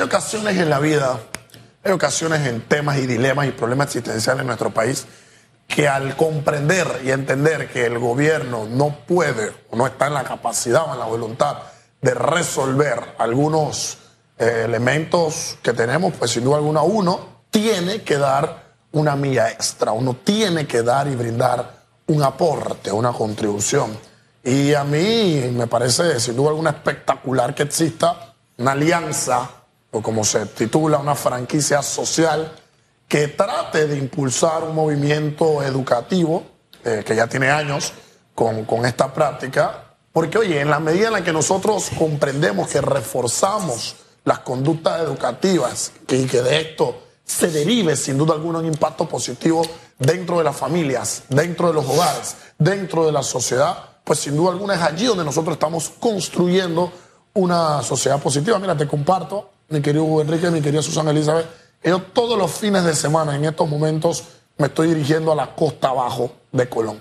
Hay ocasiones en la vida, hay ocasiones en temas y dilemas y problemas existenciales en nuestro país que al comprender y entender que el gobierno no puede o no está en la capacidad o en la voluntad de resolver algunos eh, elementos que tenemos, pues sin duda alguna uno tiene que dar una milla extra, uno tiene que dar y brindar un aporte, una contribución. Y a mí me parece sin duda alguna espectacular que exista una alianza, o como se titula, una franquicia social que trate de impulsar un movimiento educativo eh, que ya tiene años con, con esta práctica, porque oye, en la medida en la que nosotros comprendemos que reforzamos las conductas educativas y que de esto se derive sin duda alguna un impacto positivo dentro de las familias, dentro de los hogares, dentro de la sociedad, pues sin duda alguna es allí donde nosotros estamos construyendo una sociedad positiva. Mira, te comparto, mi querido Enrique, mi querida Susana Elizabeth, yo todos los fines de semana, en estos momentos, me estoy dirigiendo a la costa abajo de Colón.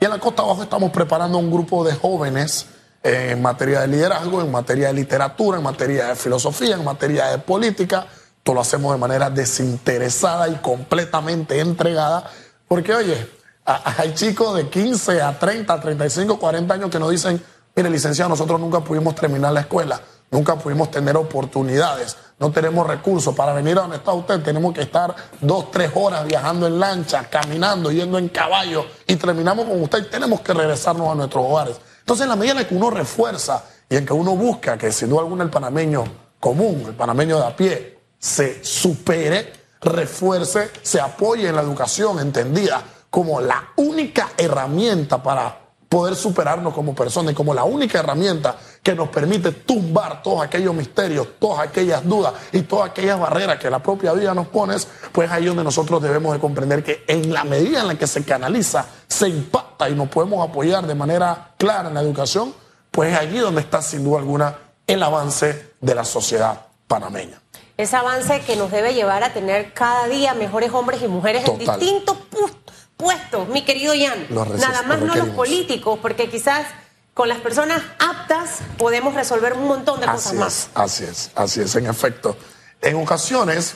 Y en la costa abajo estamos preparando un grupo de jóvenes en materia de liderazgo, en materia de literatura, en materia de filosofía, en materia de política. Todo lo hacemos de manera desinteresada y completamente entregada. Porque, oye, hay chicos de 15 a 30, 35, 40 años que nos dicen, mire, licenciado, nosotros nunca pudimos terminar la escuela, nunca pudimos tener oportunidades no tenemos recursos. Para venir a donde está usted tenemos que estar dos, tres horas viajando en lancha, caminando, yendo en caballo y terminamos con usted tenemos que regresarnos a nuestros hogares. Entonces, en la medida en que uno refuerza y en que uno busca que sin duda alguna el panameño común, el panameño de a pie, se supere, refuerce, se apoye en la educación entendida como la única herramienta para poder superarnos como personas y como la única herramienta que nos permite tumbar todos aquellos misterios, todas aquellas dudas y todas aquellas barreras que la propia vida nos pone, pues ahí donde nosotros debemos de comprender que en la medida en la que se canaliza, se impacta y nos podemos apoyar de manera clara en la educación, pues es allí donde está sin duda alguna el avance de la sociedad panameña. Ese avance que nos debe llevar a tener cada día mejores hombres y mujeres en distintos puntos puestos, mi querido Jan. Nada más no los políticos, porque quizás con las personas aptas podemos resolver un montón de cosas más. Así es, así es, en efecto. En ocasiones,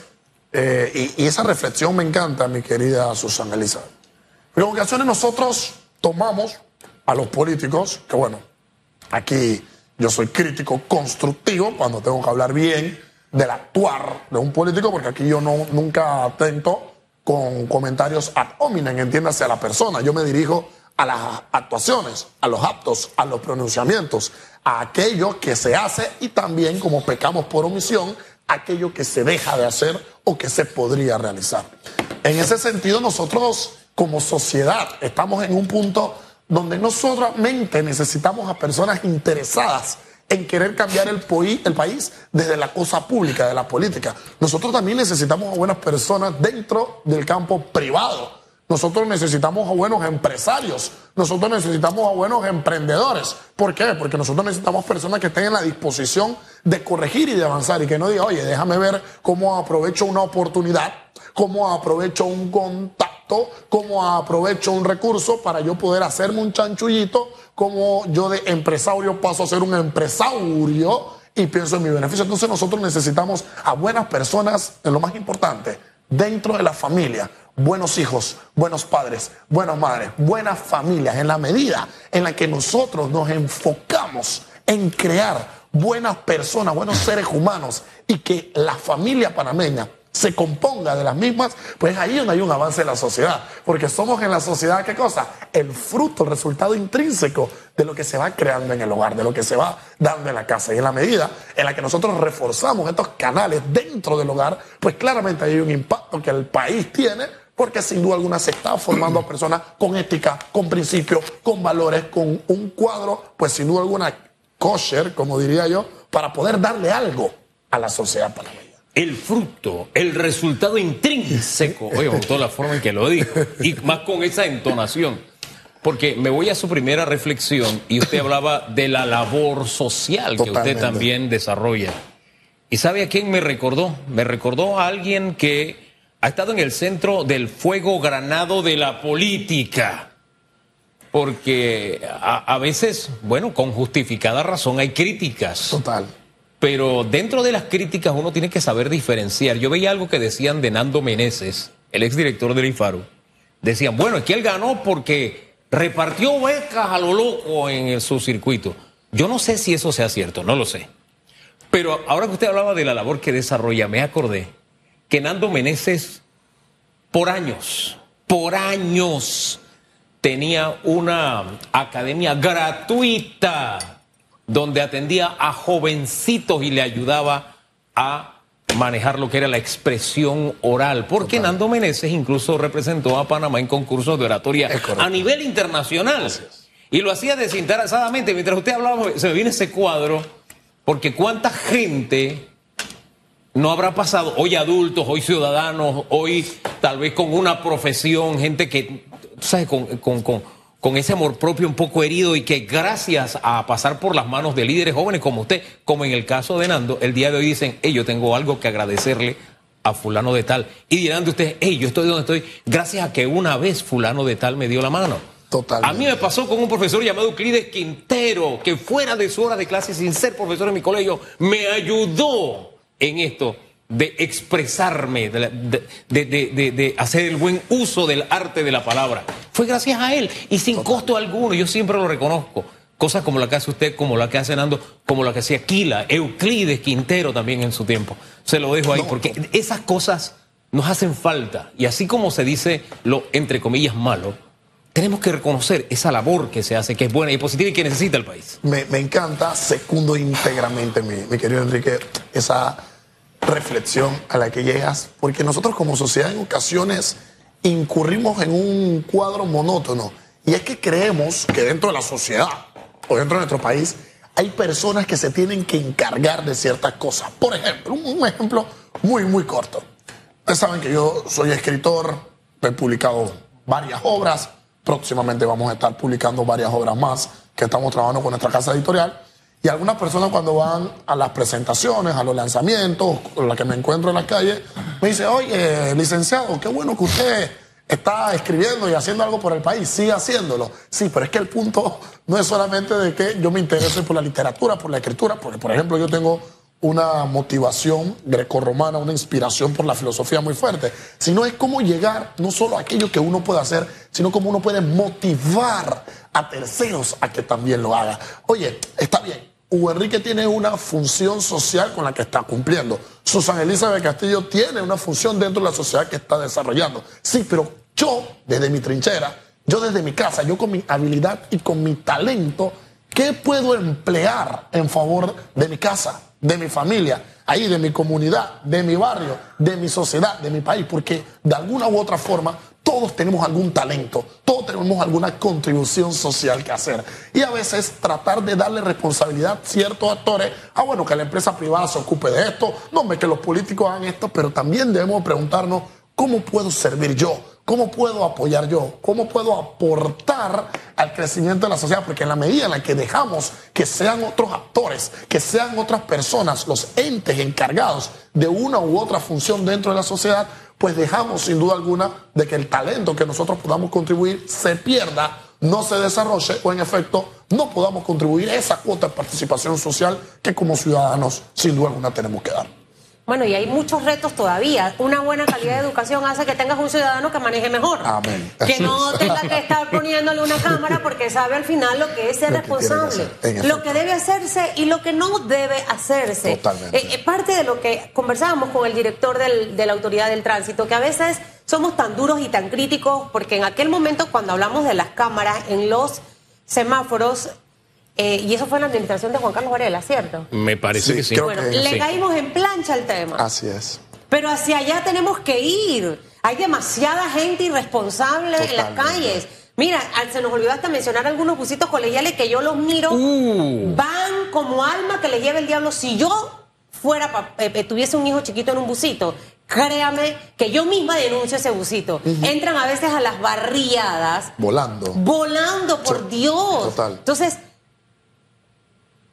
eh, y, esa reflexión me encanta, mi querida Susana Elizabeth, en ocasiones nosotros tomamos a los políticos, que bueno, aquí yo soy crítico constructivo cuando tengo que hablar bien del actuar de un político, porque aquí yo no, nunca atento con comentarios ad hominem, entiéndase a la persona. Yo me dirijo a las actuaciones, a los actos, a los pronunciamientos, a aquello que se hace y también, como pecamos por omisión, aquello que se deja de hacer o que se podría realizar. En ese sentido, nosotros como sociedad estamos en un punto donde no solamente necesitamos a personas interesadas en querer cambiar el, país desde la cosa pública, de la política. Nosotros también necesitamos a buenas personas dentro del campo privado. Nosotros necesitamos a buenos empresarios, nosotros necesitamos a buenos emprendedores. ¿Por qué? Porque nosotros necesitamos personas que tengan la disposición de corregir y de avanzar y que no digan, oye, déjame ver cómo aprovecho una oportunidad, cómo aprovecho un contacto, cómo aprovecho un recurso para yo poder hacerme un chanchullito como yo de empresario paso a ser un empresario y pienso en mi beneficio. Entonces nosotros necesitamos a buenas personas, en lo más importante, dentro de la familia, buenos hijos, buenos padres, buenas madres, buenas familias, en la medida en la que nosotros nos enfocamos en crear buenas personas, buenos seres humanos y que la familia panameña se componga de las mismas, pues ahí donde hay un avance en la sociedad. Porque somos en la sociedad, ¿qué cosa? El fruto, el resultado intrínseco de lo que se va creando en el hogar, de lo que se va dando en la casa. Y en la medida en la que nosotros reforzamos estos canales dentro del hogar, pues claramente hay un impacto que el país tiene, porque sin duda alguna se está formando a personas con ética, con principios, con valores, con un cuadro, pues sin duda alguna kosher, como diría yo, para poder darle algo a la sociedad panameña el fruto, el resultado intrínseco. Oye, con toda la forma en que lo dijo. Y más con esa entonación. Porque me voy a su primera reflexión y usted hablaba de la labor social que usted también desarrolla. ¿Y sabe a quién me recordó? Me recordó a alguien que ha estado en el centro del fuego granado de la política. Porque a, a veces, bueno, con justificada razón hay críticas. Total Pero dentro de las críticas uno tiene que saber diferenciar. Yo veía algo que decían de Nando Meneses, el exdirector del IFARU. Decían, bueno, es que él ganó porque repartió becas a lo loco en su circuito. Yo no sé si eso sea cierto, no lo sé. Pero ahora que usted hablaba de la labor que desarrolla, me acordé que Nando Meneses, por años, por años, tenía una academia gratuita donde atendía a jovencitos y le ayudaba a manejar lo que era la expresión oral, porque Nando Meneses incluso representó a Panamá en concursos de oratoria a nivel internacional. Y lo hacía desinteresadamente. Mientras usted hablaba, se me viene ese cuadro, porque cuánta gente no habrá pasado, hoy adultos, hoy ciudadanos, hoy tal vez con una profesión, gente que, ¿sabes? Con, con, con, con, ese amor propio un poco herido y que gracias a pasar por las manos de líderes jóvenes como usted, como en el caso de Nando, el día de hoy dicen, hey, yo tengo algo que agradecerle a fulano de tal. Y dirán de ustedes, hey, yo estoy donde estoy gracias a que una vez fulano de tal me dio la mano. A mí me pasó con un profesor llamado Euclides Quintero, que fuera de su hora de clase, sin ser profesor en mi colegio, me ayudó en esto de expresarme, de, hacer el buen uso del arte de la palabra. Fue gracias a él y sin costo alguno, yo siempre lo reconozco. Cosas como la que hace usted, como la que hace Nando, como la que hacía Aquila, Euclides Quintero también en su tiempo. Se lo dejo ahí, porque esas cosas nos hacen falta. Y así como se dice lo, entre comillas, malo, tenemos que reconocer esa labor que se hace, que es buena y positiva y que necesita el país. Me, encanta, secundo íntegramente, mi, querido Enrique, esa reflexión a la que llegas, porque nosotros como sociedad en ocasiones incurrimos en un cuadro monótono, y es que creemos que dentro de la sociedad o dentro de nuestro país hay personas que se tienen que encargar de ciertas cosas. Por ejemplo, un ejemplo muy, muy corto. Ustedes saben que yo soy escritor, he publicado varias obras, Próximamente vamos a estar publicando varias obras más que estamos trabajando con nuestra casa editorial. Y algunas personas cuando van a las presentaciones, a los lanzamientos, con las que me encuentro en la calle, me dicen, oye, licenciado, qué bueno que usted está escribiendo y haciendo algo por el país, sigue haciéndolo. Sí, pero es que el punto no es solamente de que yo me interese por la literatura, por la escritura, porque por ejemplo yo tengo una motivación grecorromana, una inspiración por la filosofía muy fuerte, sino es cómo llegar no solo a aquello que uno puede hacer, sino cómo uno puede motivar a terceros a que también lo haga. Oye, está bien, Hugo Enrique tiene una función social con la que está cumpliendo. Susana Elizabeth Castillo tiene una función dentro de la sociedad que está desarrollando. Sí, pero yo, desde mi trinchera, yo desde mi casa, yo con mi habilidad y con mi talento, ¿qué puedo emplear en favor de mi casa? de mi familia, ahí de mi comunidad, de mi barrio, de mi sociedad, de mi país, porque de alguna u otra forma todos tenemos algún talento, todos tenemos alguna contribución social que hacer. Y a veces tratar de darle responsabilidad a ciertos actores, ah bueno, que la empresa privada se ocupe de esto, no que los políticos hagan esto, pero también debemos preguntarnos ¿Cómo puedo servir yo? ¿Cómo puedo apoyar yo? ¿Cómo puedo aportar al crecimiento de la sociedad? Porque en la medida en la que dejamos que sean otros actores, que sean otras personas, los entes encargados de una u otra función dentro de la sociedad, pues dejamos sin duda alguna de que el talento que nosotros podamos contribuir se pierda, no se desarrolle o en efecto no podamos contribuir a esa cuota de participación social que como ciudadanos sin duda alguna tenemos que dar. Bueno, y hay muchos retos todavía. Una buena calidad de educación hace que tengas un ciudadano que maneje mejor. Amén. Que no tenga que estar poniéndole una cámara porque sabe al final lo que es ser responsable, lo que debe hacerse y lo que no debe hacerse. Totalmente. Eh, eh, parte de lo que conversábamos con el director de la Autoridad del Tránsito, que a veces somos tan duros y tan críticos porque en aquel momento cuando hablamos de las cámaras en los semáforos eh, y eso fue en la administración de Juan Carlos Varela, ¿cierto? Me parece que sí. Bueno, le caímos en plancha el tema. Así es. Pero hacia allá tenemos que ir. Hay demasiada gente irresponsable en las calles. Mira, se nos olvidó hasta mencionar algunos busitos colegiales que yo los miro. Uh. Van como alma que les lleve el diablo. Si yo fuera, eh, eh, tuviese un hijo chiquito en un busito, créame que yo misma denuncio ese busito. Entran a veces a las barriadas. Volando. Volando, por Dios. Total. Entonces,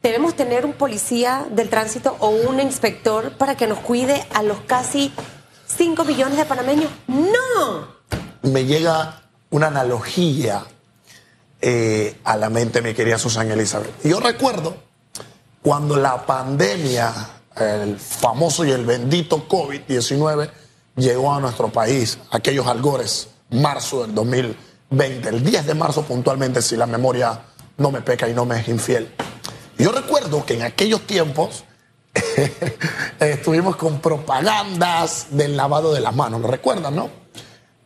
debemos tener un policía del tránsito o un inspector para que nos cuide a los casi 5 millones de panameños. No. Me llega una analogía eh, a la mente, mi querida Susana Elizabeth. Yo recuerdo cuando la pandemia, el famoso y el bendito COVID-19, llegó a nuestro país, aquellos algores, marzo del 2020, el 10 de marzo puntualmente, si la memoria no me peca y no me es infiel. Yo recuerdo que en aquellos tiempos estuvimos con propagandas del lavado de las manos, ¿lo recuerdan, no?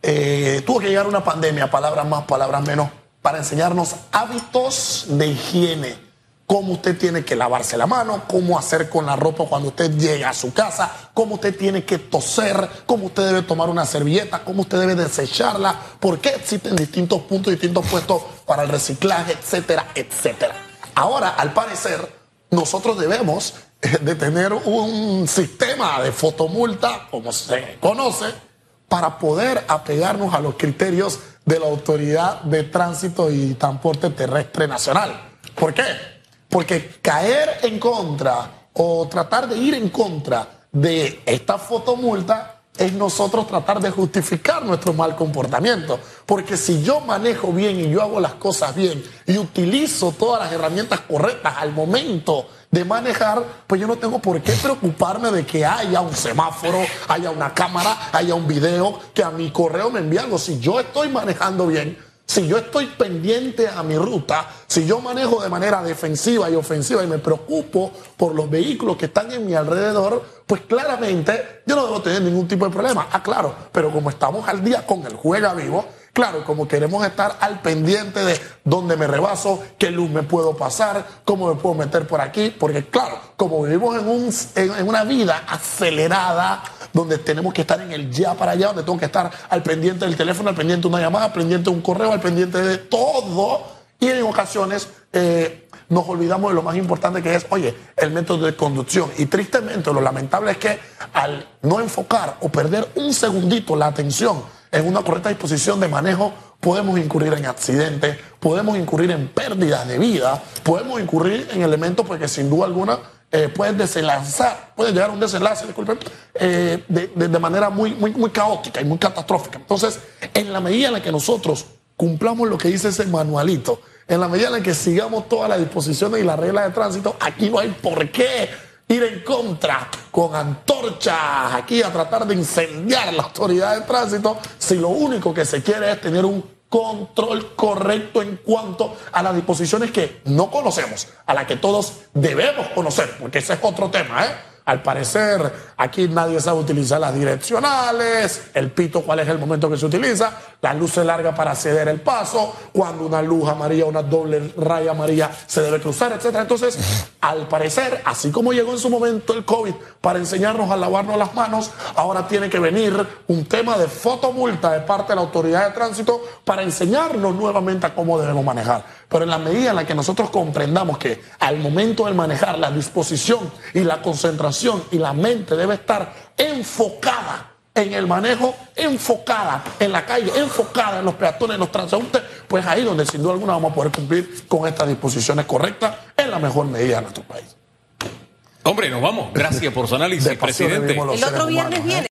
Eh, tuvo que llegar una pandemia, palabras más, palabras menos, para enseñarnos hábitos de higiene cómo usted tiene que lavarse la mano, cómo hacer con la ropa cuando usted llega a su casa, cómo usted tiene que toser, cómo usted debe tomar una servilleta, cómo usted debe desecharla, por qué existen distintos puntos, distintos puestos para el reciclaje, etcétera, etcétera. Ahora, al parecer, nosotros debemos eh, de tener un sistema de fotomulta, como se conoce, para poder apegarnos a los criterios de la Autoridad de Tránsito y Transporte Terrestre Nacional. ¿Por qué? Porque caer en contra o tratar de ir en contra de esta fotomulta es nosotros tratar de justificar nuestro mal comportamiento. Porque si yo manejo bien y yo hago las cosas bien y utilizo todas las herramientas correctas al momento de manejar, pues yo no tengo por qué preocuparme de que haya un semáforo, haya una cámara, haya un video, que a mi correo me envíe algo. Si yo estoy manejando bien, si yo estoy pendiente a mi ruta, si yo manejo de manera defensiva y ofensiva y me preocupo por los vehículos que están en mi alrededor, pues claramente yo no debo tener ningún tipo de problema. Ah, claro, pero como estamos al día con el juega vivo, claro, como queremos estar al pendiente de dónde me rebaso, qué luz me puedo pasar, cómo me puedo meter por aquí, porque claro, como vivimos en, un, en una vida acelerada, donde tenemos que estar en el ya para allá, donde tengo que estar al pendiente del teléfono, al pendiente de una llamada, al pendiente de un correo, al pendiente de todo. Y en ocasiones eh, nos olvidamos de lo más importante que es, oye, el método de conducción. Y tristemente, lo lamentable es que al no enfocar o perder un segundito la atención en una correcta disposición de manejo, podemos incurrir en accidentes, podemos incurrir en pérdidas de vida, podemos incurrir en elementos porque sin duda alguna eh, pueden desenlazar, pueden llegar a un desenlace, disculpen, eh, de, manera muy, muy, muy caótica y muy catastrófica. Entonces, en la medida en la que nosotros cumplamos lo que dice ese manualito, en la medida en la que sigamos todas las disposiciones y las reglas de tránsito, aquí no hay por qué ir en contra con antorchas aquí a tratar de incendiar la autoridad de tránsito, si lo único que se quiere es tener un control correcto en cuanto a las disposiciones que no conocemos, a las que todos debemos conocer, porque ese es otro tema, ¿eh? Al parecer, aquí nadie sabe utilizar las direccionales, el pito, cuál es el momento que se utiliza, la luz se larga para ceder el paso, cuando una luz amarilla, una doble raya amarilla se debe cruzar, etc. Entonces, al parecer, así como llegó en su momento el COVID para enseñarnos a lavarnos las manos, ahora tiene que venir un tema de fotomulta de parte de la autoridad de tránsito para enseñarnos nuevamente a cómo debemos manejar. Pero en la medida en la que nosotros comprendamos que al momento de manejar la disposición y la concentración y la mente debe estar enfocada en el manejo, enfocada en la calle, enfocada en los peatones, en los transeúntes, pues ahí donde sin duda alguna vamos a poder cumplir con estas disposiciones correctas en la mejor medida de nuestro país. Hombre, nos vamos. Gracias por su análisis, presidente. El otro viernes viene.